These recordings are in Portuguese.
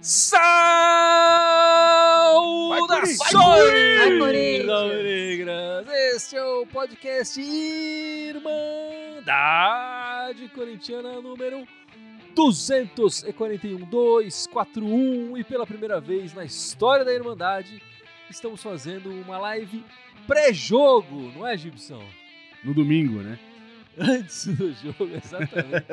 Saudações, Negras! Este é o podcast Irmandade Corintiana número 241, 241 e pela primeira vez na história da Irmandade estamos fazendo uma live pré-jogo, não é, Gibson? No domingo, né? Antes do jogo, exatamente.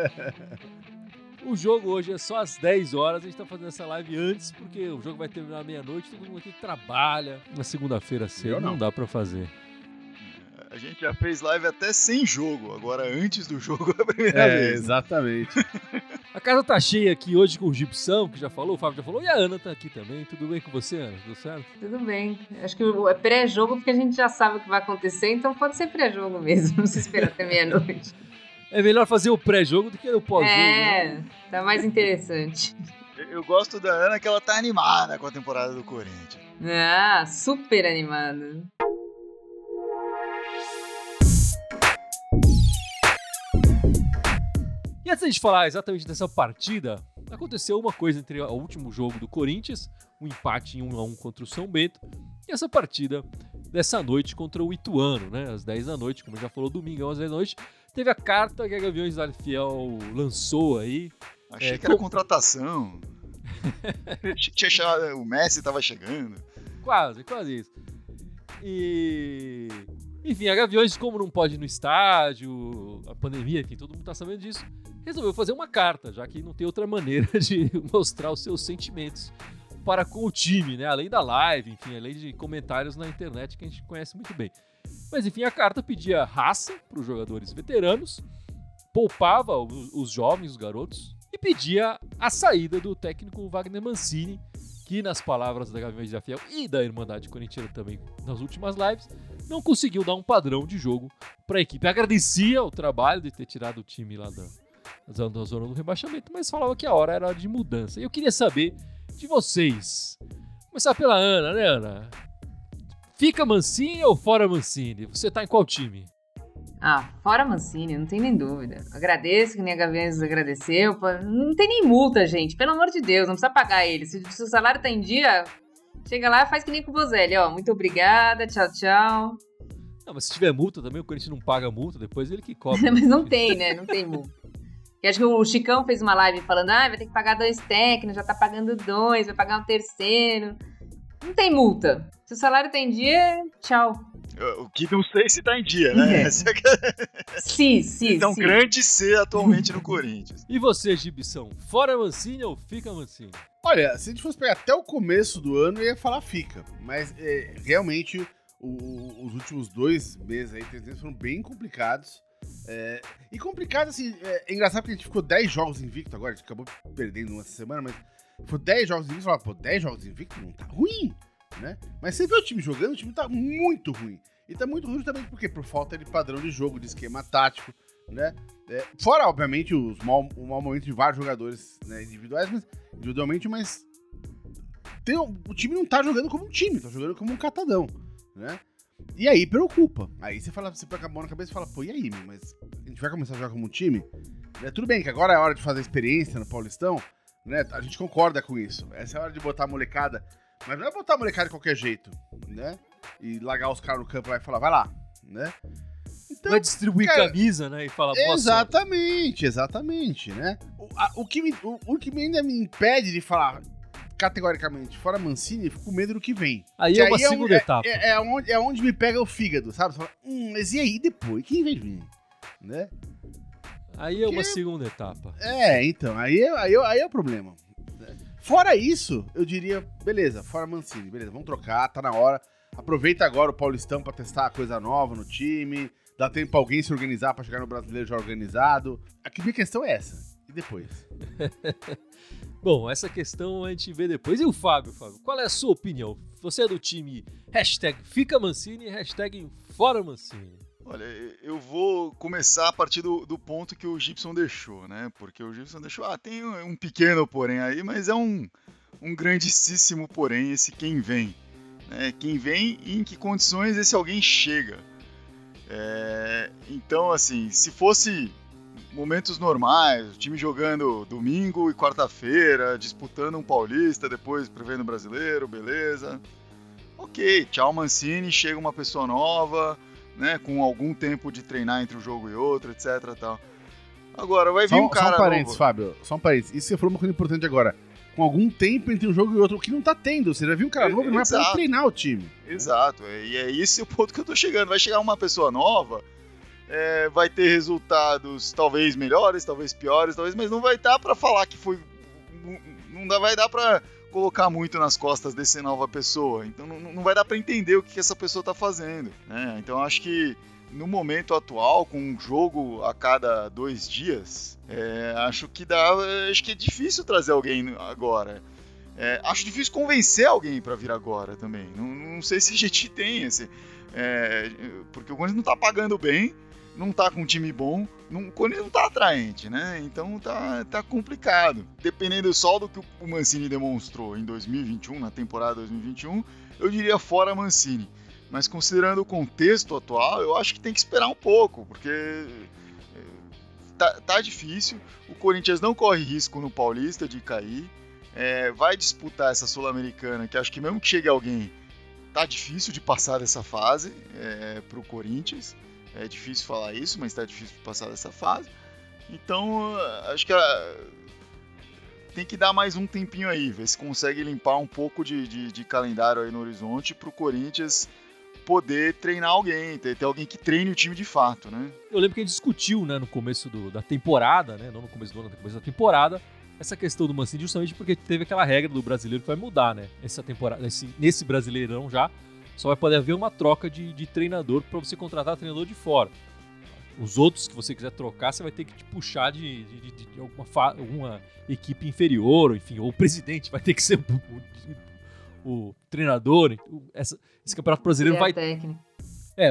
o jogo hoje é só às 10 horas, a gente tá fazendo essa live antes, porque o jogo vai terminar meia-noite, todo mundo aqui trabalha. Na segunda-feira cedo não. não dá para fazer. A gente já fez live até sem jogo, agora antes do jogo é a primeira é, vez. Exatamente. a casa tá cheia aqui hoje com o Gibson, que já falou, o Fábio já falou, e a Ana tá aqui também. Tudo bem com você, Ana? Tudo certo? Tudo bem. Acho que é pré-jogo porque a gente já sabe o que vai acontecer, então pode ser pré-jogo mesmo, não se esperar até meia-noite. É melhor fazer o pré-jogo do que o pós-jogo. É, né? tá mais interessante. Eu gosto da Ana que ela tá animada com a temporada do Corinthians. Ah, super animada. E antes de falar exatamente dessa partida, aconteceu uma coisa entre o último jogo do Corinthians, o um empate em 1 a 1 contra o São Bento, e essa partida dessa noite contra o Ituano, né? Às 10 da noite, como já falou, domingo às 10 da noite. Teve a carta que a Gaviões da Fiel lançou aí. Achei é, que era com... contratação. O Messi estava chegando. Quase, quase isso. E. Enfim, a Gaviões, como não pode ir no estádio, a pandemia, enfim, todo mundo tá sabendo disso, resolveu fazer uma carta, já que não tem outra maneira de mostrar os seus sentimentos para com o time, né? Além da live, enfim, além de comentários na internet que a gente conhece muito bem. Mas enfim, a carta pedia raça para os jogadores veteranos, poupava os, jovens, os garotos, e pedia a saída do técnico Wagner Mancini, que nas palavras da Gaviões da Fiel e da Irmandade Corintiana também nas últimas lives, não conseguiu dar um padrão de jogo para a equipe. Agradecia o trabalho de ter tirado o time lá da, da zona do rebaixamento, mas falava que a hora era de mudança. E eu queria saber de vocês. Começar pela Ana, né, Ana? Fica Mancini ou fora Mancini? Você tá em qual time? Ah, fora Mancini, não tem nem dúvida. Agradeço que nem a Gaviões agradeceu. Não tem nem multa, gente. Pelo amor de Deus, não precisa pagar ele. Se, o salário tá em dia, chega lá e faz que nem com o Bozelli, ó. Muito obrigada, tchau, tchau. Não, mas se tiver multa também, o Corinthians não paga multa, depois ele que cobra. mas não tem, né? Não tem multa. E acho que o Chicão fez uma live falando, ah, vai ter que pagar dois técnicos, já tá pagando dois, vai pagar um terceiro. Não tem multa. Se o salário tá em dia, tchau. O que não sei se tá em dia, né? É. sim, sim, Então, sim. grande C atualmente no Corinthians. E você, Gibição, fora Mancini ou fica Mancini? Olha, se a gente fosse pegar até o começo do ano, eu ia falar fica. Mas é, realmente, o, os últimos dois meses aí, três meses, foram bem complicados. É, e complicado, assim, é, é, engraçado porque a gente ficou 10 jogos invicto agora, a gente acabou perdendo uma semana, mas foi 10 jogos invicto, e falava, pô, 10 jogos invicto não tá ruim, né? Mas você vê o time jogando, o time tá muito ruim. E tá muito ruim também porque por falta de padrão de jogo, de esquema tático, né? É, fora, obviamente, os mal, o mau momento de vários jogadores né, individuais, mas individualmente, mas tem, o time não tá jogando como um time, tá jogando como um catadão, né? E aí preocupa. Aí você fala, você pega a mão na cabeça e fala, pô, e aí, mas a gente vai começar a jogar como um time? É, tudo bem que agora é hora de fazer experiência no Paulistão, né? A gente concorda com isso. Essa é a hora de botar a molecada. Mas não é botar a molecada de qualquer jeito, né? E largar os caras no campo lá e falar, vai lá, né? Então, vai distribuir cara, camisa, né? E falar Exatamente, exatamente, né? O, a, o, que me, o, o que ainda me impede de falar, categoricamente fora Mancini, fico com medo do que vem. Aí que é uma aí segunda é, etapa. É, é, onde, é onde me pega o fígado, sabe? Você fala, hum, mas e aí depois? Quem vai vir? Né? Aí é uma segunda etapa. É, então, aí, é, aí, é, aí é o problema. Fora isso, eu diria, beleza, fora Mancini, beleza, vamos trocar, tá na hora. Aproveita agora o Paulistão pra testar coisa nova no time, dá tempo pra alguém se organizar pra chegar no brasileiro já organizado. A minha questão é essa. E depois? Bom, essa questão a gente vê depois. E o Fábio, Fábio, qual é a sua opinião? Você é do time hashtag Fica Mancini hashtag Fora Mancini. Olha, eu vou começar a partir do, do, ponto que o Gibson deixou, né? Porque o Gibson deixou, ah, tem um pequeno porém aí, mas é um, um grandíssimo porém esse quem vem. Né? Quem vem e em que condições esse alguém chega. É, então, assim, se fosse momentos normais, o time jogando domingo e quarta-feira, disputando um paulista, depois prevendo brasileiro, beleza. Ok, tchau Mancini, chega uma pessoa nova, né, com algum tempo de treinar entre um jogo e outro, etc. Tal. Agora, vai vir Só, um cara. só um parênteses, novo. Fábio. Só um parênteses. Isso você falou uma coisa importante agora. Com algum tempo entre um jogo e outro, o que não tá tendo. Você já viu um cara novo, não é pra exato. treinar o time. Exato, é- e é esse o ponto que eu tô chegando. Vai chegar uma pessoa nova, é, vai ter resultados talvez melhores, talvez piores, talvez, mas não vai dar pra falar que foi. Não, não vai dar pra colocar muito nas costas dessa nova pessoa. Então não, não vai dar pra entender o que, que essa pessoa tá fazendo. Né? Então acho que no momento atual, com um jogo a cada dois dias, é, acho que dá. Acho que é difícil trazer alguém agora. É, acho difícil convencer alguém pra vir agora também. Não, não sei se a gente tem esse. é, porque o Corinthians não tá pagando bem, não tá com um time bom, não, o Corinthians não tá atraente, né? Então tá, tá complicado. Dependendo só do que o Mancini demonstrou em 2021, na temporada 2021, eu diria fora Mancini. Mas considerando o contexto atual, eu acho que tem que esperar um pouco, porque é, tá, tá difícil. O Corinthians não corre risco no Paulista de cair. É, vai disputar essa Sul-Americana, que acho que mesmo que chegue alguém, tá difícil de passar dessa fase é, pro Corinthians. É difícil falar isso, mas tá difícil de passar dessa fase. Então, acho que ah, tem que dar mais um tempinho aí, ver se consegue limpar um pouco de, de, de calendário aí no horizonte pro Corinthians poder treinar alguém, ter, ter alguém que treine o time de fato, né? Eu lembro que a gente discutiu, né, no começo do- da temporada, né, não no começo do ano, no começo da temporada, essa questão do Mancini justamente porque teve aquela regra do brasileiro que vai mudar, né? Essa temporada, nesse, nesse brasileirão já, só vai poder haver uma troca de, de treinador para você contratar treinador de fora. Os outros que você quiser trocar, você vai ter que te puxar de, de- de- alguma, alguma equipe inferior, enfim, ou o presidente vai ter que ser o, treinador. O- essa- esse campeonato brasileiro vai técnico. é,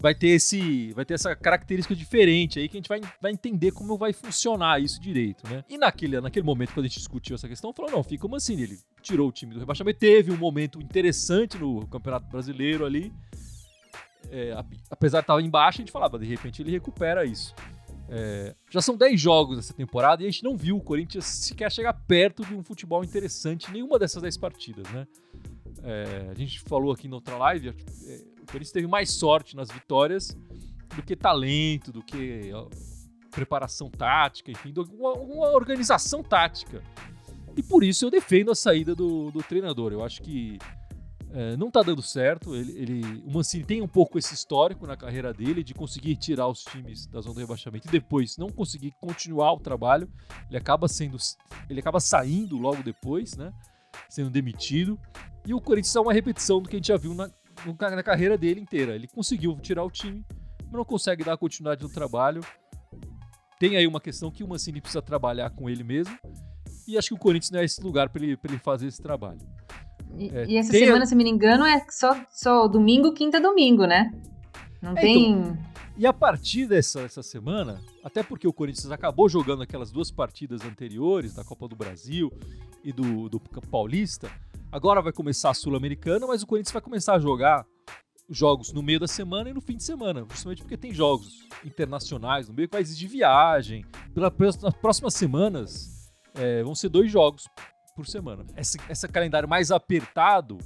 vai ter esse, vai ter essa característica diferente aí que a gente vai, vai entender como vai funcionar isso direito, né? E naquele, naquele momento quando a gente discutiu essa questão, falou não, fica o Mancini, ele tirou o time do rebaixamento, teve um momento interessante no Campeonato Brasileiro ali, é, ap- apesar de estar embaixo, a gente falava, de repente ele recupera isso. É, já são 10 jogos essa temporada e a gente não viu o Corinthians sequer chegar perto de um futebol interessante nenhuma dessas 10 partidas, né? É, a gente falou aqui na outra live, é, o Corinthians teve mais sorte nas vitórias do que talento, do que ó, preparação tática, enfim, uma, uma organização tática. E por isso eu defendo a saída do, do treinador. Eu acho que é, não tá dando certo. Ele, ele- o Mancini tem um pouco esse histórico na carreira dele de conseguir tirar os times da zona do rebaixamento e depois não conseguir continuar o trabalho. Ele acaba sendo, ele acaba saindo logo depois, né? Sendo demitido. E o Corinthians é uma repetição do que a gente já viu na, na carreira dele inteira. Ele conseguiu tirar o time, mas não consegue dar continuidade no trabalho. Tem aí uma questão que o Mancini precisa trabalhar com ele mesmo. E acho que o Corinthians não é esse lugar para ele, ele fazer esse trabalho. E, É, e essa semana, se me engano, é só, só domingo, quinta, domingo, né? Não É, tem. E a partir dessa, dessa semana, até porque o Corinthians acabou jogando aquelas duas partidas anteriores da Copa do Brasil e do, do Paulista, agora vai começar a Sul-Americana, mas o Corinthians vai começar a jogar jogos no meio da semana e no fim de semana, justamente porque tem jogos internacionais no meio que vai exigir viagem. Pela, pelas- nas próximas semanas é, vão ser dois jogos por semana. Esse, esse calendário mais apertado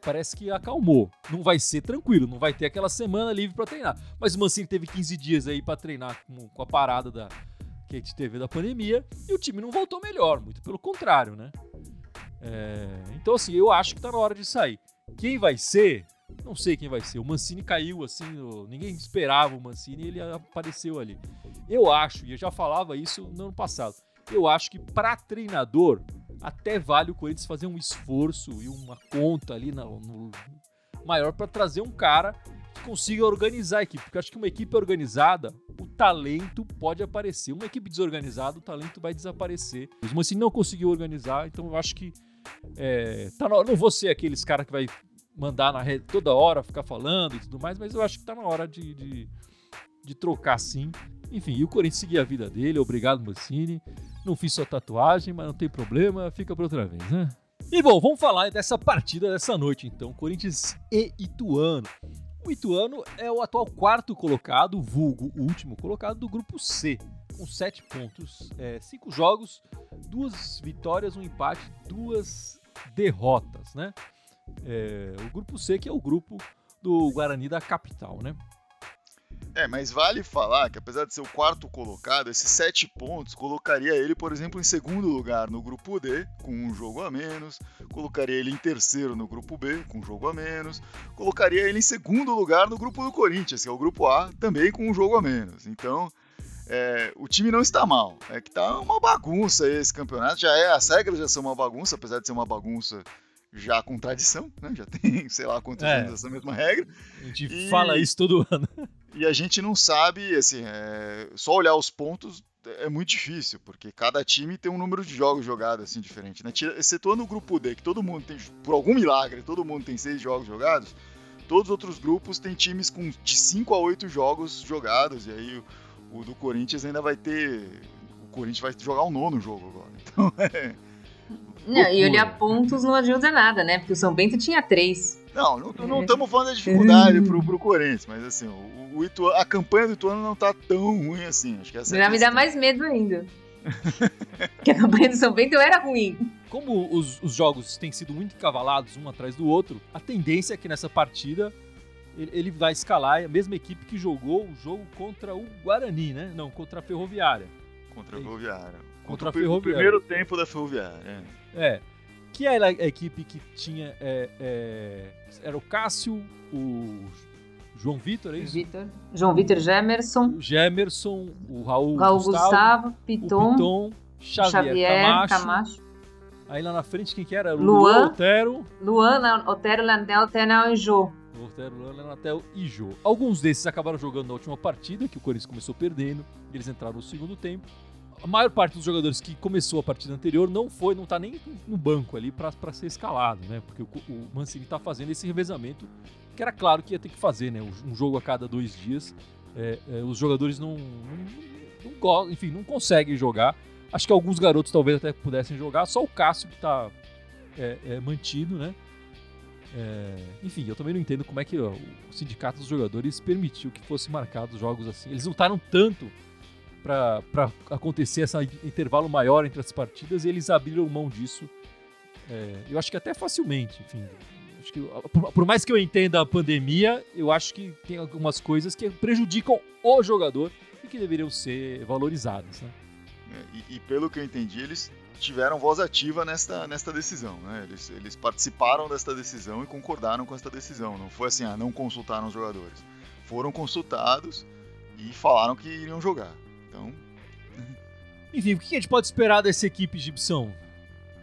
parece que acalmou. Não vai ser tranquilo, não vai ter aquela semana livre pra treinar. Mas o Mancini teve 15 dias aí pra treinar com, com a parada da, que a gente teve da pandemia e o time não voltou melhor, muito pelo contrário, né? É, então, assim, eu acho que tá na hora de sair. Quem vai ser? Não sei quem vai ser. O Mancini caiu assim, ninguém esperava o Mancini e ele apareceu ali. Eu acho, e eu já falava isso no ano passado, eu acho que pra treinador até vale o Corinthians fazer um esforço e uma conta ali na- no, maior para trazer um cara que consiga organizar a equipe. Porque eu acho que uma equipe organizada, o talento pode aparecer. Uma equipe desorganizada, o talento vai desaparecer. O Mancini não conseguiu organizar, então eu acho que é, tá na. Não vou ser aqueles caras que vai mandar na rede toda hora, ficar falando e tudo mais, mas eu acho que tá na hora de, de, de trocar sim. Enfim, e o Corinthians seguir a vida dele. Obrigado, Mancini. Não fiz sua tatuagem, mas não tem problema, fica pra outra vez, né? E bom, vamos falar dessa partida dessa noite então, Corinthians e Ituano. O Ituano é o atual quarto colocado, vulgo o último colocado do grupo C, com sete pontos, é, cinco jogos, duas vitórias, um empate, duas derrotas, né? É, o grupo C que é o grupo do Guarani da capital, né? É, mas vale falar que apesar de ser o quarto colocado, esses sete pontos colocaria ele, por exemplo, em segundo lugar no grupo D, com um jogo a menos, colocaria ele em terceiro no grupo B, com um jogo a menos, colocaria ele em segundo lugar no grupo do Corinthians, que é o grupo A, também com um jogo a menos. Então, é, o time não está mal, é que tá uma bagunça esse campeonato, já é, as regras já são uma bagunça, apesar de ser uma bagunça já com tradição, né? Já tem, sei lá, quantos É. anos essa mesma regra. A gente E- fala isso todo ano. E a gente não sabe, assim, é, só olhar os pontos é muito difícil, porque cada time tem um número de jogos jogados assim diferente, né? Excetuando o grupo D, que todo mundo tem, por algum milagre, todo mundo tem seis jogos jogados, todos os outros grupos têm times com de 5 a 8 jogos jogados, e aí o, o do Corinthians ainda vai ter. O Corinthians vai jogar o nono jogo agora. Então é. Não, e olhar pontos não ajuda nada, né? Porque o São Bento tinha três. Não, não estamos falando da dificuldade pro, pro Corinthians, mas assim, o, o Ituano- a campanha do Ituano não tá tão ruim assim. Acho que essa é a Já me dá mais medo ainda. Porque a campanha do São Bento era ruim. Como os, os jogos têm sido muito encavalados um atrás do outro, a tendência é que nessa partida ele, ele vai escalar a mesma equipe que jogou o jogo contra o Guarani, né? Não, contra a Ferroviária. Contra a Ferroviária. Contra a o o primeiro tempo da Ferroviária. é. É. Que é a, equipe que tinha. é, é, era o Cássio, o João Vitor, é isso? Vitor. João Vitor Gemerson, Gemerson, o Raul, Raul Gustavo, Gustavo, o Piton, Piton, Xavier, Xavier, Camacho. Camacho, Aí lá na frente, quem que era? Luan. Otero. Luana, Otero, Landel, Tenel e Jô. Otero, Luan, Lenatel e Jô. Alguns desses acabaram jogando na última partida, que o Corinthians começou perdendo. Eles entraram no segundo tempo. A maior parte dos jogadores que começou a partida anterior não foi, não tá nem no banco ali pra ser escalado, né? Porque o, o Mancini tá fazendo esse revezamento, que era claro que ia ter que fazer, né? Um jogo a cada dois dias. É, é, os jogadores não, não, não enfim, não conseguem jogar. Acho que alguns garotos talvez até pudessem jogar, só o Cássio que tá é, é, mantido, né? É, enfim, eu também não entendo como é que ó, o sindicato dos jogadores permitiu que fosse marcados jogos assim. Eles lutaram tanto para acontecer esse intervalo maior entre as partidas e eles abriram mão disso. É, eu acho que até facilmente, enfim. Que, por, por mais que eu entenda a pandemia, eu acho que tem algumas coisas que prejudicam o jogador e que deveriam ser valorizadas. Né? É, E, e pelo que eu entendi, eles tiveram voz ativa nesta, nesta decisão. Né? Eles, eles participaram desta decisão e concordaram com esta decisão. Não foi assim, ah, não consultaram os jogadores. Foram consultados e falaram que iriam jogar. Então, Enfim, o que a gente pode esperar dessa equipe egipção?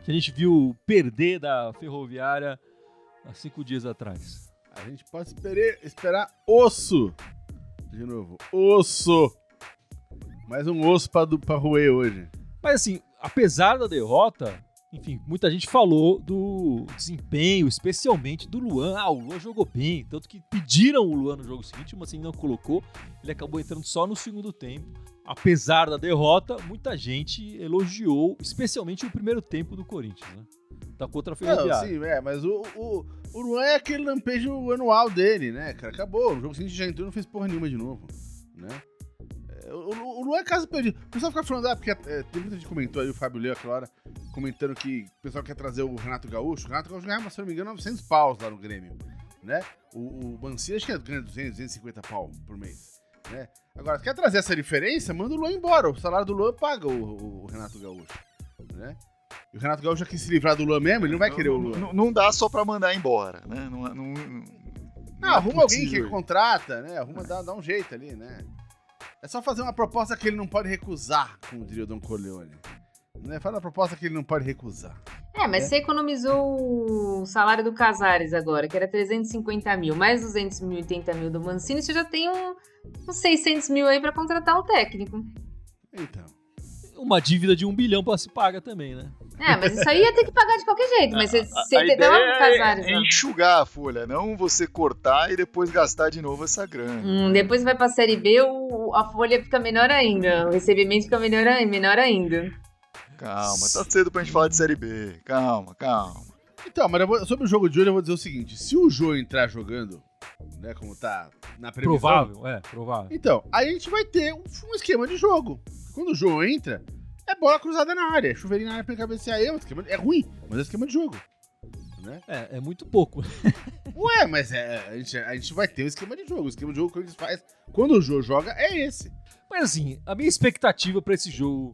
Que a gente viu perder da Ferroviária há cinco dias atrás. A gente pode esperar, esperar osso. De novo, osso. Mais um osso pra, do- pra roer hoje. Mas assim, apesar da derrota, enfim, muita gente falou do desempenho, especialmente do Luan. Ah, o Luan jogou bem, tanto que pediram o Luan no jogo seguinte, mas assim não colocou. Ele acabou entrando só no segundo tempo. Apesar da derrota, muita gente elogiou, especialmente o primeiro tempo do Corinthians, né? Da contra a Não, sim, é, mas o, o, o Luan é aquele lampejo anual dele, né, cara? Acabou. O jogo seguinte já entrou e não fez porra nenhuma de novo, né? É, O, o, Luan é caso perdido. O pessoal fica falando, ah, porque é, tem muita gente comentou aí, o Fábio Leu, aquela hora, comentando que o pessoal quer trazer o Renato Gaúcho. O Renato Gaúcho ganhava, se não me engano, 900 paus lá no Grêmio, né? O, o Mancini acho que ganha 200, 250 pau por mês, né? Agora, quer trazer essa diferença? Manda o Luan embora. O salário do Luan paga o, o Renato Gaúcho, né? E o Renato Gaúcho já quis se livrar do Luan mesmo, ele não vai querer o não, Luan. não- não dá só pra mandar embora, né? Não, não, não- Não, arruma alguém que contrata, né? Arruma, dá, dá um jeito ali, né? É só fazer uma proposta que ele não pode recusar, como diria o Don Corleone. Né? Fala a proposta que ele não pode recusar. É, mas É. você economizou o salário do Casares agora, que era 350 mil, mais 280 mil do Mancini, você já tem um, uns 600 mil aí pra contratar o técnico. Então. Uma dívida de um bilhão pra se pagar também, né? É, mas isso aí ia ter que pagar de qualquer jeito, mas você, a você dava pro Casares é, é enxugar a folha, não você cortar e depois gastar de novo essa grana. Hum, depois vai pra Série B, o- a folha fica menor ainda, o recebimento fica menor, ai- menor ainda. Calma, tá cedo pra gente falar de Série B. Calma, calma. Então, mas vou- sobre o jogo de hoje eu vou dizer o seguinte: se o Jô entrar jogando, né? Como tá na previsão. Provável, é, provável. Então, aí a gente vai ter um, um esquema de jogo. Quando o João entra, é bola cruzada na área. Chuveirinho na área pra cabecear. É, um esquema, é ruim, mas é esquema de jogo. Né? É, é muito pouco. Ué, mas é, a, gente, a gente vai ter um esquema de jogo. O esquema de jogo que eles faz quando o João joga é esse. Mas assim, a minha expectativa pra esse jogo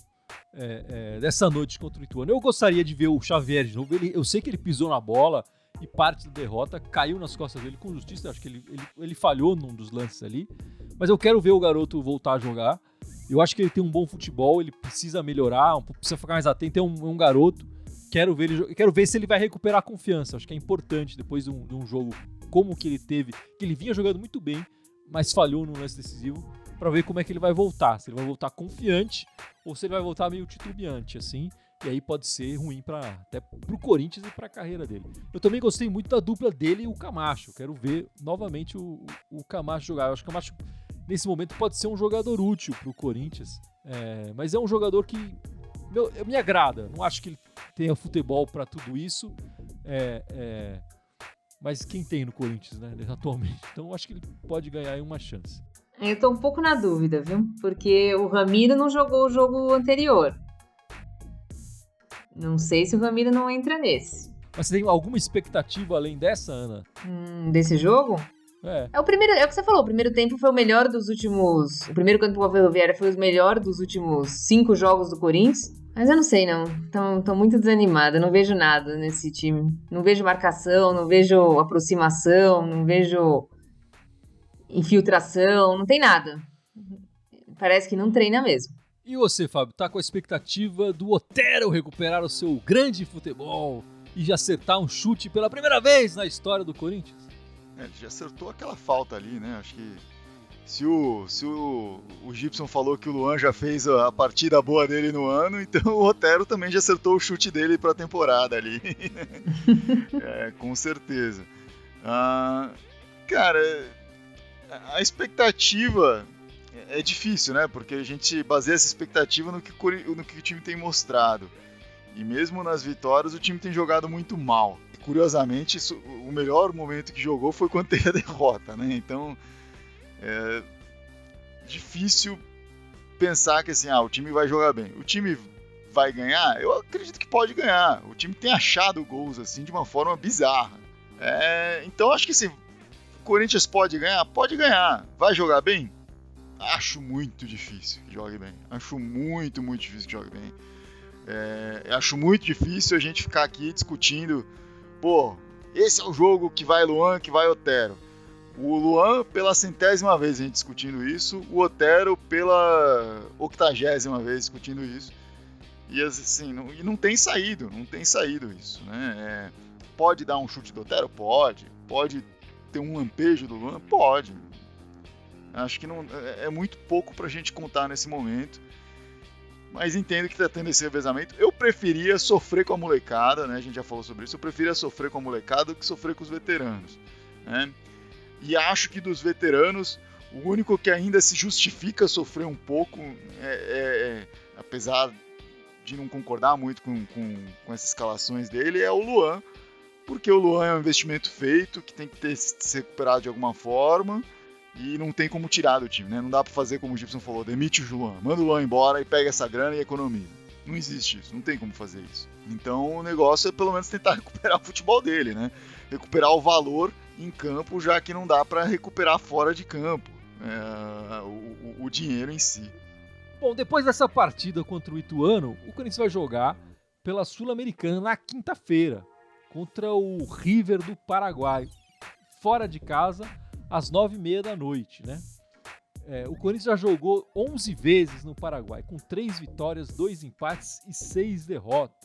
é, é, dessa noite contra o Ituano, eu gostaria de ver o Xavier de novo. Ele, eu sei que ele pisou na bola e parte da derrota caiu nas costas dele com justiça. Acho que ele, ele, ele falhou num dos lances ali. Mas eu quero ver o garoto voltar a jogar. Eu acho que ele tem um bom futebol, ele precisa melhorar, precisa ficar mais atento. É um, é um garoto. Quero ver, ele, quero ver se ele vai recuperar a confiança. Acho que é importante depois de um, de um jogo como que ele teve, que ele vinha jogando muito bem, mas falhou no lance decisivo, para ver como é que ele vai voltar. Se ele vai voltar confiante ou se ele vai voltar meio titubeante, assim. E aí pode ser ruim para até pro Corinthians e para a carreira dele. Eu também gostei muito da dupla dele e o Camacho. Quero ver novamente o, o Camacho jogar. Eu acho que o Camacho nesse momento pode ser um jogador útil pro Corinthians, É, mas é um jogador que meu, me agrada. Não acho que ele tenha futebol para tudo isso. É, é, mas quem tem no Corinthians, né, atualmente? Então acho que ele pode ganhar aí uma chance. Eu tô um pouco na dúvida, viu? Porque o Ramiro não jogou o jogo anterior. Não sei se o Ramiro não entra nesse. Mas você tem alguma expectativa além dessa, Ana? Hum, desse jogo? É. É o primeiro, é o que você falou, o primeiro tempo foi o melhor dos últimos. O primeiro tempo com a Ferroviária foi o melhor dos últimos cinco jogos do Corinthians. Mas eu não sei, não. Tô, tô muito desanimada, não vejo nada nesse time. Não vejo marcação, não vejo aproximação, não vejo infiltração, não tem nada. Parece que não treina mesmo. E você, Fábio, tá com a expectativa do Otero recuperar o seu grande futebol e de acertar um chute pela primeira vez na história do Corinthians? É, ele já acertou aquela falta ali, né? Acho que se o, se o, o Gibson falou que o Luan já fez a partida boa dele no ano, então o Otero também já acertou o chute dele para a temporada ali. é, com certeza. Ah, cara, a expectativa é difícil, né? Porque a gente baseia essa expectativa no que, no que o time tem mostrado. E mesmo nas vitórias, o time tem jogado muito mal. Curiosamente, isso- o melhor momento que jogou foi quando teve a derrota, né? Então, é difícil pensar que assim, ah, o time vai jogar bem. O time vai ganhar? Eu acredito que pode ganhar. O time tem achado gols assim de uma forma bizarra. É, então, acho que assim, Corinthians pode ganhar? Pode ganhar. Vai jogar bem? Acho muito difícil que jogue bem. Acho muito, muito difícil que jogue bem. É, acho muito difícil a gente ficar aqui discutindo, pô, esse é o jogo que vai Luan, que vai Otero. O Luan pela centésima vez a gente discutindo isso, o Otero pela octagésima vez discutindo isso. E assim, não, e não tem saído, não tem saído isso, né? É, pode dar um chute do Otero? Pode. Pode ter um lampejo do Luan? Pode. Acho que não, é, é muito pouco pra gente contar nesse momento. Mas entendo que tá tendo esse revezamento. Eu preferia sofrer com a molecada, né? A gente já falou sobre isso. Eu preferia sofrer com a molecada do que sofrer com os veteranos, né? E acho que dos veteranos, o único que ainda se justifica sofrer um pouco, é, é- é- apesar de não concordar muito com, com, com essas escalações dele, é o Luan. Porque o Luan é um investimento feito, que tem que ter se recuperado de alguma forma. E não tem como tirar do time, né? Não dá pra fazer como o Gibson falou, demite o Luan, manda o Luan embora e pega essa grana e economiza. Não existe isso, não tem como fazer isso. Então o negócio é pelo menos tentar recuperar o futebol dele, né? Recuperar o valor em campo, já que não dá pra recuperar fora de campo é, o- o dinheiro em si. Bom, depois dessa partida contra o Ituano, o Corinthians vai jogar pela Sul-Americana na quinta-feira contra o River do Paraguai, fora de casa, às nove e meia da noite, né? É, o Corinthians já jogou 11 vezes no Paraguai, com três vitórias, dois empates e seis derrotas.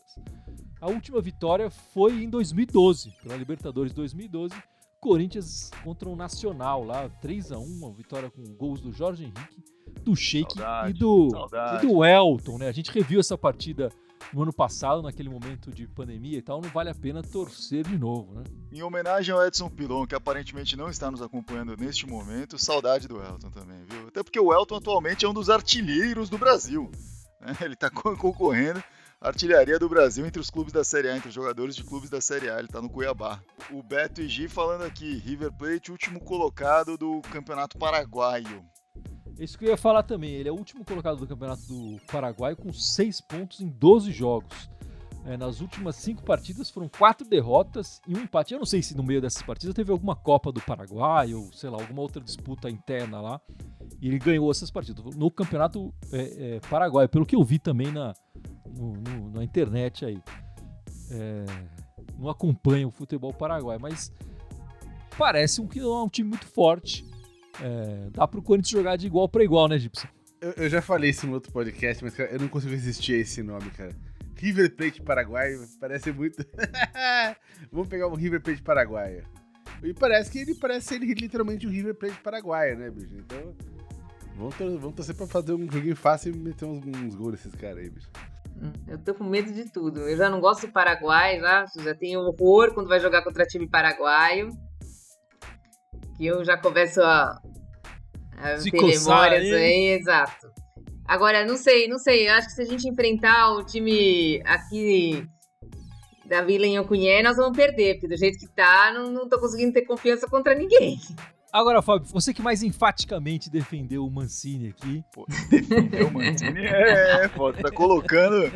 A última vitória foi em 2012, pela Libertadores 2012, Corinthians contra o Nacional lá, 3 a 1 uma vitória com gols do Jorge Henrique, do Sheik Saudade, e do, e do Elton, né? A gente reviu essa partida no ano passado, naquele momento de pandemia e tal, não vale a pena torcer de novo, né? Em homenagem ao Edson Pilon, que aparentemente não está nos acompanhando neste momento, saudade do Elton também, viu? Até porque o Elton atualmente é um dos artilheiros do Brasil. né? Ele está concorrendo artilharia do Brasil entre os clubes da Série A, entre os jogadores de clubes da Série A. Ele tá no Cuiabá. O Beto Igi falando aqui, River Plate, último colocado do Campeonato Paraguaio. Isso que eu ia falar também. Ele é o último colocado do Campeonato do Paraguai com 6 pontos em 12 jogos. É, nas últimas cinco partidas foram quatro derrotas e um empate. Eu não sei se no meio dessas partidas teve alguma Copa do Paraguai ou, sei lá, alguma outra disputa interna lá. E ele ganhou essas partidas no Campeonato é, é, Paraguai, pelo que eu vi também na, no, no, na internet aí. É, não acompanho o futebol paraguai, mas parece um, um time muito forte. É, dá pro Corinthians jogar de igual para igual, né, Gibson? Eu, eu, já falei isso no outro podcast, mas cara, eu não consigo resistir a esse nome, cara. River Plate Paraguai parece muito. Vamos pegar um River Plate Paraguai. E parece que ele parece ser literalmente um River Plate Paraguai, né, bicho? Então, vamos, tor vamos torcer pra fazer um joguinho fácil e meter uns, uns gols nesses caras aí, bicho. Eu tô com medo de tudo. Eu já não gosto do Paraguai, já, já tenho horror quando vai jogar contra time paraguaio. Que eu já começo a, a ter memórias aí, exato. Agora, não sei, não sei. Eu acho que se a gente enfrentar o time aqui da Vila em Ocunhé, nós vamos perder, porque do jeito que tá, não, não tô conseguindo ter confiança contra ninguém. Agora, Fábio, você que mais enfaticamente defendeu o Mancini aqui. Pô, defendeu o Mancini? É, pô, tá colocando.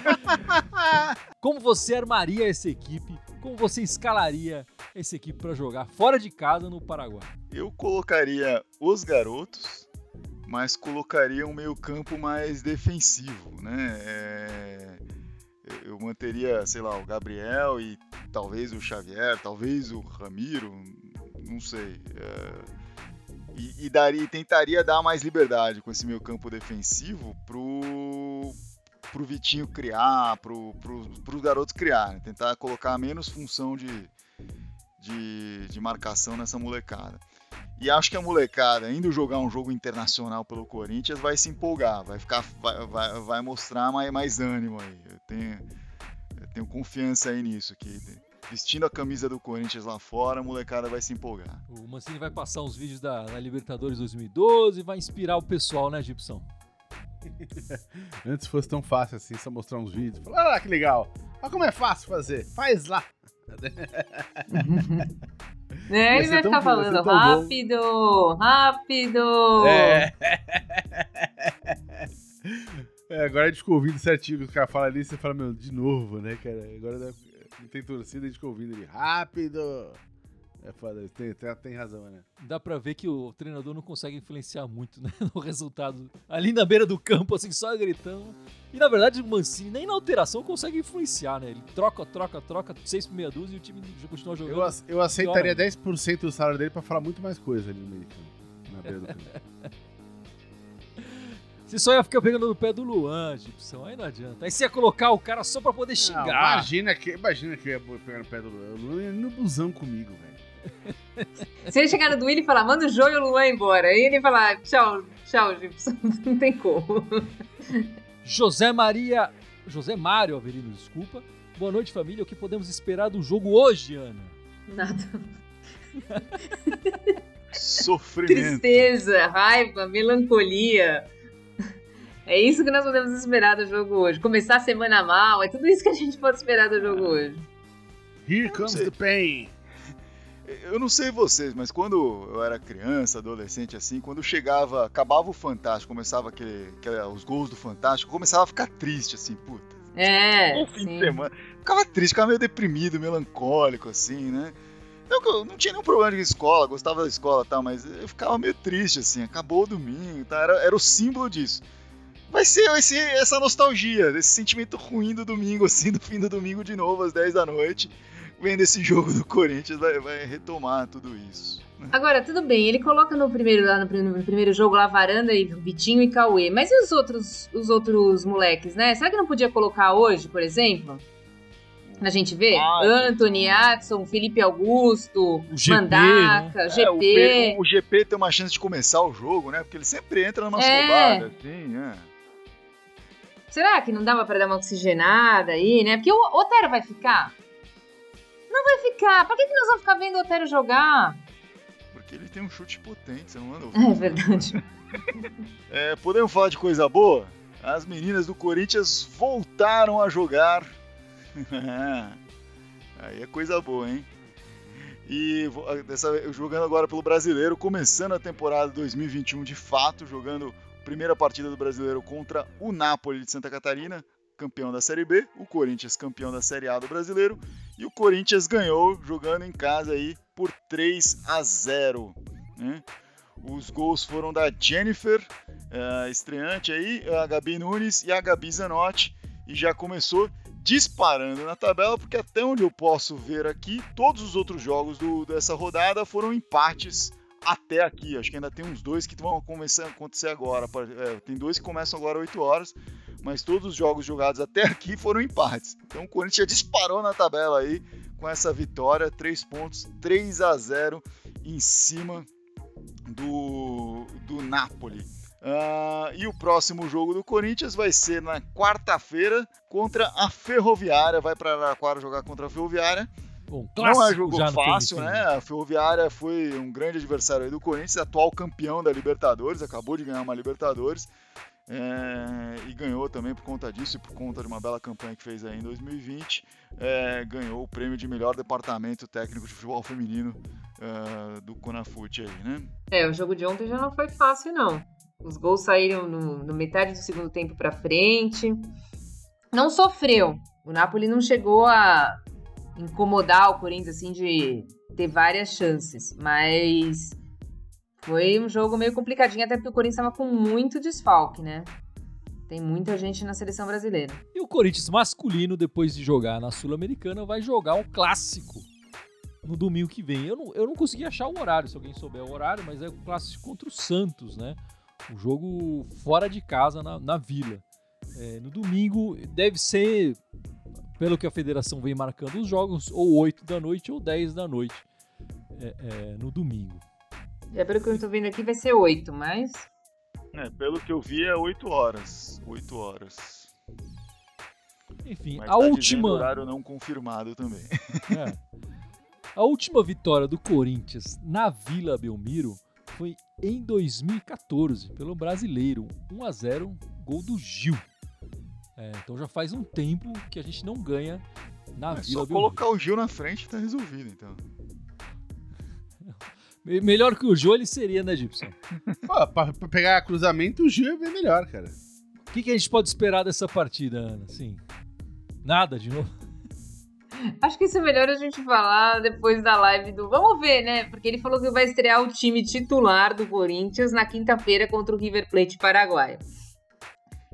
Como você armaria essa equipe? Como você escalaria essa equipe para jogar fora de casa no Paraguai? Eu colocaria os garotos mas colocaria um meio-campo mais defensivo, né? É, eu manteria, sei lá, o Gabriel e talvez o Xavier, talvez o Ramiro, não sei. É, e, e, daria, tentaria dar mais liberdade com esse meio-campo defensivo pro, pro Vitinho criar, pro, pro, pros garotos criarem, tentar colocar menos função de, de, de marcação nessa molecada. E acho que a molecada, indo jogar um jogo internacional pelo Corinthians, vai se empolgar, vai ficar, vai, vai, vai mostrar mais, mais ânimo aí. Eu tenho, eu tenho confiança aí nisso, que vestindo a camisa do Corinthians lá fora, a molecada vai se empolgar. O Mancini vai passar uns vídeos da, da Libertadores 2012 e vai inspirar o pessoal, né, Gibson? Antes fosse tão fácil assim, só mostrar uns vídeos. Falar, olha lá que legal. Olha como é fácil fazer. Faz lá. É, ele vai ficar falando rápido, bom. rápido. É. é. Agora a gente ouvindo certinho, os caras falam ali, você fala, meu, de novo, né, cara? Agora não tem torcida, a gente ouvindo ali, rápido. É foda, tem, tem, tem, razão, né? Dá pra ver que o treinador não consegue influenciar muito né, no resultado. Ali na beira do campo, assim, só gritando. E na verdade o Mancini nem na alteração consegue influenciar, né? Ele troca, troca, troca, seis por meia dúzia e o time continua jogando. Eu, eu aceitaria 10% do salário dele pra falar muito mais coisa ali no meio campo. Na beira do campo. Você só ia ficar pegando no pé do Luan, Gibson. Aí não adianta. Aí você ia colocar o cara só pra poder xingar. Não, imagina que, imagina que eu ia pegar no pé do Luan. O Luan ia no busão comigo, velho. Se ele chegar no Duílio e falar, manda o João e o Luan embora. Aí ele falar, tchau, tchau, Gibson. Não tem como. José Maria. José Mário Averino, desculpa. Boa noite, família. O que podemos esperar do jogo hoje, Ana? Nada. Sofrimento. Tristeza, raiva, melancolia. É isso que nós podemos esperar do jogo hoje. Começar a semana mal, é tudo isso que a gente pode esperar do jogo hoje. Here comes the pain. Eu não sei vocês, mas quando eu era criança, adolescente, assim, quando chegava, acabava o Fantástico, começava aquele, aquele os gols do Fantástico, começava a ficar triste, assim, puta. É. Um fim sim. de semana. Ficava triste, ficava meio deprimido, melancólico, assim, né? Eu não tinha nenhum problema de escola, gostava da escola e tal, mas eu ficava meio triste, assim, acabou o domingo, tá? era, era o símbolo disso. Vai ser, vai ser essa nostalgia, esse sentimento ruim do domingo, assim, do fim do domingo de novo, às 10 da noite vendo esse jogo do Corinthians vai, vai retomar tudo isso. Né? Agora, tudo bem, ele coloca no primeiro, lá no, no, primeiro jogo lá Varanda e Vitinho e Cauê. Mas e os outros, os outros moleques, né? Será que não podia colocar hoje, por exemplo? A gente vê ah, Anthony, Adson, Felipe Augusto, GP, Mandaca, né? GP. É, o, o, GP tem uma chance de começar o jogo, né? Porque ele sempre entra numa é. roubada, assim, é. Será que não dava para dar uma oxigenada aí, né? Porque o Otero vai ficar? Não vai ficar. Por que, que nós vamos ficar vendo o Otero jogar? Porque ele tem um chute potente, você não anda ouvindo. É verdade. é, podemos falar de coisa boa? as meninas do Corinthians voltaram a jogar. Aí é coisa boa, hein? E dessa, jogando agora pelo Brasileiro, começando a temporada 2021 de fato, jogando primeira partida do Brasileiro contra o Napoli de Santa Catarina, campeão da Série B, o Corinthians campeão da Série A do Brasileiro, e o Corinthians ganhou jogando em casa aí por 3 a 0. Né? Os gols foram da Jennifer, uh, estreante aí, a Gabi Nunes e a Gabi Zanotti, e já começou disparando na tabela, porque até onde eu posso ver aqui, todos os outros jogos do, dessa rodada foram empates até aqui. Acho que ainda tem uns dois que vão começar a acontecer agora. É, tem dois que começam agora 8 horas, mas todos os jogos jogados até aqui foram empates. Então o Corinthians disparou na tabela aí com essa vitória, 3 pontos, 3 a 0 em cima do, do Napoli. Uh, e o próximo jogo do Corinthians vai ser na quarta-feira contra a Ferroviária. Vai para Araraquara jogar contra a Ferroviária. Um não é jogo fácil, né? A Ferroviária foi um grande adversário do Corinthians, atual campeão da Libertadores, acabou de ganhar uma Libertadores. É, e ganhou também por conta disso e por conta de uma bela campanha que fez aí em 2020. É, ganhou o prêmio de melhor departamento técnico de futebol feminino uh, do Conafute aí, né? É, o jogo de ontem já não foi fácil, não. Os gols saíram no, no metade do segundo tempo para frente. Não sofreu. O Napoli não chegou a incomodar o Corinthians assim de ter várias chances, mas foi um jogo meio complicadinho, até porque o Corinthians estava com muito desfalque, né? Tem muita gente na seleção brasileira. E o Corinthians masculino, depois de jogar na Sul-Americana, vai jogar um clássico no domingo que vem. Eu não, eu não consegui achar o horário, se alguém souber o horário, mas é o clássico contra o Santos, né? Um jogo fora de casa, na, na Vila. É, no domingo deve ser, pelo que a federação vem marcando os jogos, ou 8 da noite ou 10 da noite é, é, no domingo. É, pelo que eu estou vendo aqui, vai ser 8, mas. É, pelo que eu vi, é 8 horas. 8 horas. Enfim, mas a tá última. horário não confirmado também. É. A última vitória do Corinthians na Vila Belmiro foi em 2014, pelo brasileiro. 1 a 0 gol do Gil. É, então já faz um tempo que a gente não ganha na é Vila só colocar o Gil na frente e tá resolvido, então. Melhor que o Jô ele seria, né, Gibson? Pô, pra, pra pegar cruzamento, o Gil é bem melhor, cara. O que, que a gente pode esperar dessa partida, Ana? Assim, nada de novo? Acho que isso é melhor a gente falar depois da live do. Vamos ver, né? Porque ele falou que vai estrear o time titular do Corinthians na quinta-feira contra o River Plate Paraguai.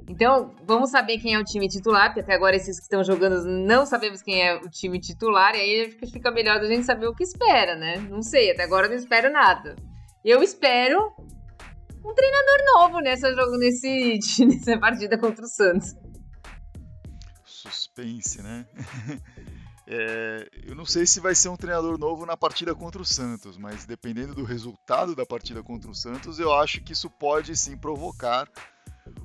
Então, vamos saber quem é o time titular, porque até agora esses que estão jogando não sabemos quem é o time titular, e aí fica melhor da gente saber o que espera, né? Não sei, até agora não espero nada. Eu espero um treinador novo nessa nesse nessa partida contra o Santos. Suspense, né? É, eu não sei se vai ser um treinador novo na partida contra o Santos, mas dependendo do resultado da partida contra o Santos, eu acho que isso pode sim provocar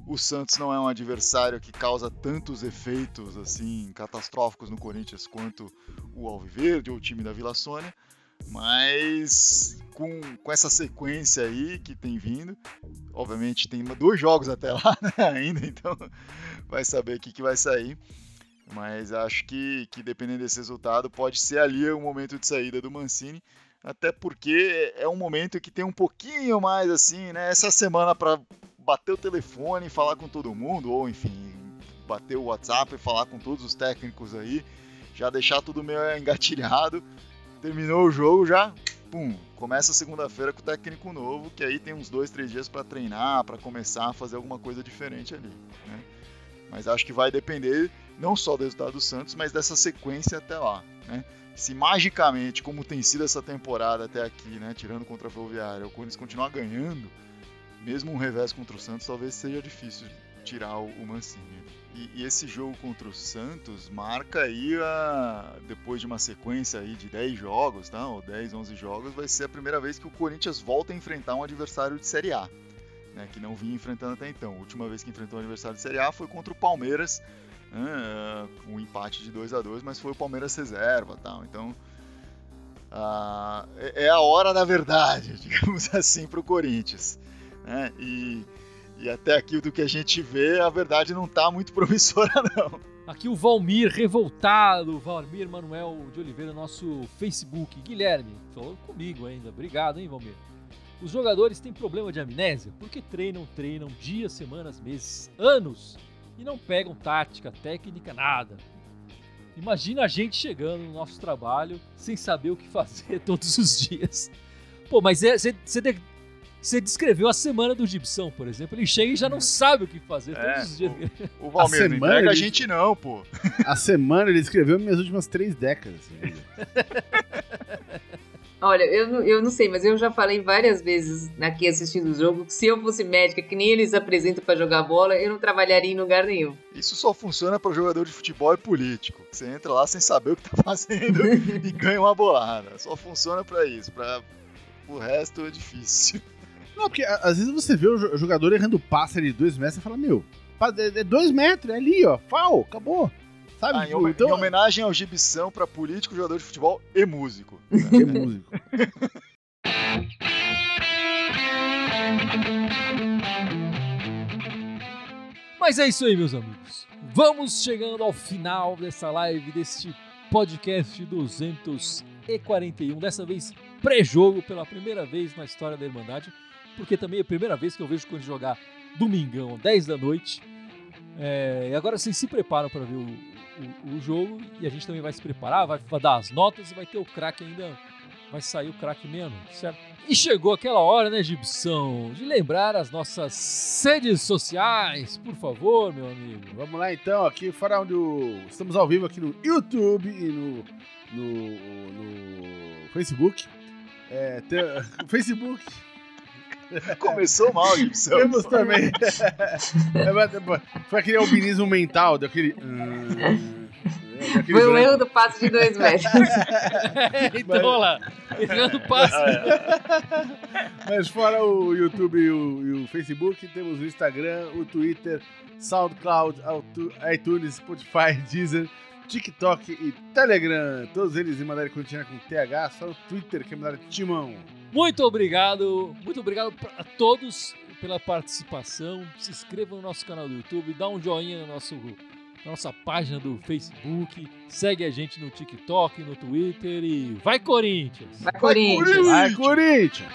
o Santos não é um adversário que causa tantos efeitos assim catastróficos no Corinthians quanto o Alviverde ou o time da Vila Sônia, mas com, com essa sequência aí que tem vindo, obviamente tem dois jogos até lá né, ainda, então vai saber o que, que vai sair. Mas acho que, que dependendo desse resultado, pode ser ali o momento de saída do Mancini até porque é um momento que tem um pouquinho mais assim, né? Essa semana para bater o telefone e falar com todo mundo, ou enfim, bater o WhatsApp e falar com todos os técnicos aí, já deixar tudo meio engatilhado. Terminou o jogo já, pum, começa segunda-feira com o técnico novo, que aí tem uns dois, três dias para treinar, para começar a fazer alguma coisa diferente ali, né? Mas acho que vai depender não só do resultado do Santos, mas dessa sequência até lá, né? Se magicamente, como tem sido essa temporada até aqui, né, tirando contra a Ferroviária, o Corinthians continuar ganhando, mesmo um revés contra o Santos, talvez seja difícil tirar o, Mancini. E, e, esse jogo contra o Santos marca aí, a, depois de uma sequência aí de 10 jogos, tá? ou 10, 11 jogos, vai ser a primeira vez que o Corinthians volta a enfrentar um adversário de Série A, né? que não vinha enfrentando até então. A última vez que enfrentou um adversário de Série A foi contra o Palmeiras, né? um empate de 2 a 2 mas foi o Palmeiras reserva. Tal. Então, uh, é a hora da verdade, digamos assim, para o Corinthians. Né? E, E até aqui do que a gente vê, a verdade não tá muito promissora, não. Aqui o Valmir revoltado, Valmir Manuel de Oliveira, nosso Facebook. Guilherme, falou comigo ainda. Obrigado, hein, Valmir. Os jogadores têm problema de amnésia porque treinam, treinam dias, semanas, meses, anos e não pegam tática, técnica, nada. Imagina a gente chegando no nosso trabalho sem saber o que fazer todos os dias. Pô, mas você é, você descreveu a semana do Gibson, por exemplo. Ele chega e já não sabe o que fazer É, todos os dias. O, o Valmir, não semana entrega a ele- gente não, pô. A semana ele escreveu minhas últimas três décadas. de vida. Olha, eu, não- eu não sei, mas eu já falei várias vezes aqui assistindo o jogo que se eu fosse médica, que nem eles apresentam pra jogar bola, eu não trabalharia em lugar nenhum. Isso só funciona para jogador de futebol e político. Você entra lá sem saber o que tá fazendo e ganha uma bolada. Só funciona para isso. Para o resto é difícil. Não, porque às vezes você vê o jo- jogador errando passe ali de dois metros e fala, meu, é é dois metros, é ali, ó, fal, acabou. Sabe? Ah, em, Tipo, então, em homenagem ao Gibição para político, jogador de futebol e músico. é músico. Mas é isso aí, meus amigos. Vamos chegando ao final dessa live, deste podcast 241. Dessa vez, pré-jogo pela primeira vez na história da Irmandade. Porque também é a primeira vez que eu vejo quando jogar domingão, 10 da noite. É, e agora vocês se preparam para ver o, o- o jogo. E a gente também vai se preparar, vai, vai dar as notas e vai ter o craque ainda. Vai sair o craque meia-noite, certo? E chegou aquela hora, né, Gibson, de lembrar as nossas redes sociais, por favor, meu amigo. Vamos lá então, aqui fora onde o... Estamos ao vivo aqui no YouTube e no, no, no Facebook. É, tem- o Facebook. Começou mal, Gibson. Temos também. É, Foi aquele albinismo mental, daquele. hum, Foi o erro do passe de dois metros. então, olha lá, errando passe. Mas fora o YouTube e o, e o Facebook, temos o Instagram, o Twitter, SoundCloud, iTunes, Spotify, Deezer, TikTok e Telegram. Todos eles em Mandarim Continua com TH, só no Twitter que é Mandarim Timão. Muito obrigado, muito obrigado a todos pela participação. Se inscreva no nosso canal do YouTube, dá um joinha no nosso, na nossa página do Facebook, segue a gente no TikTok, no Twitter e vai Corinthians! Vai, Corinthians! Vai, Corinthians!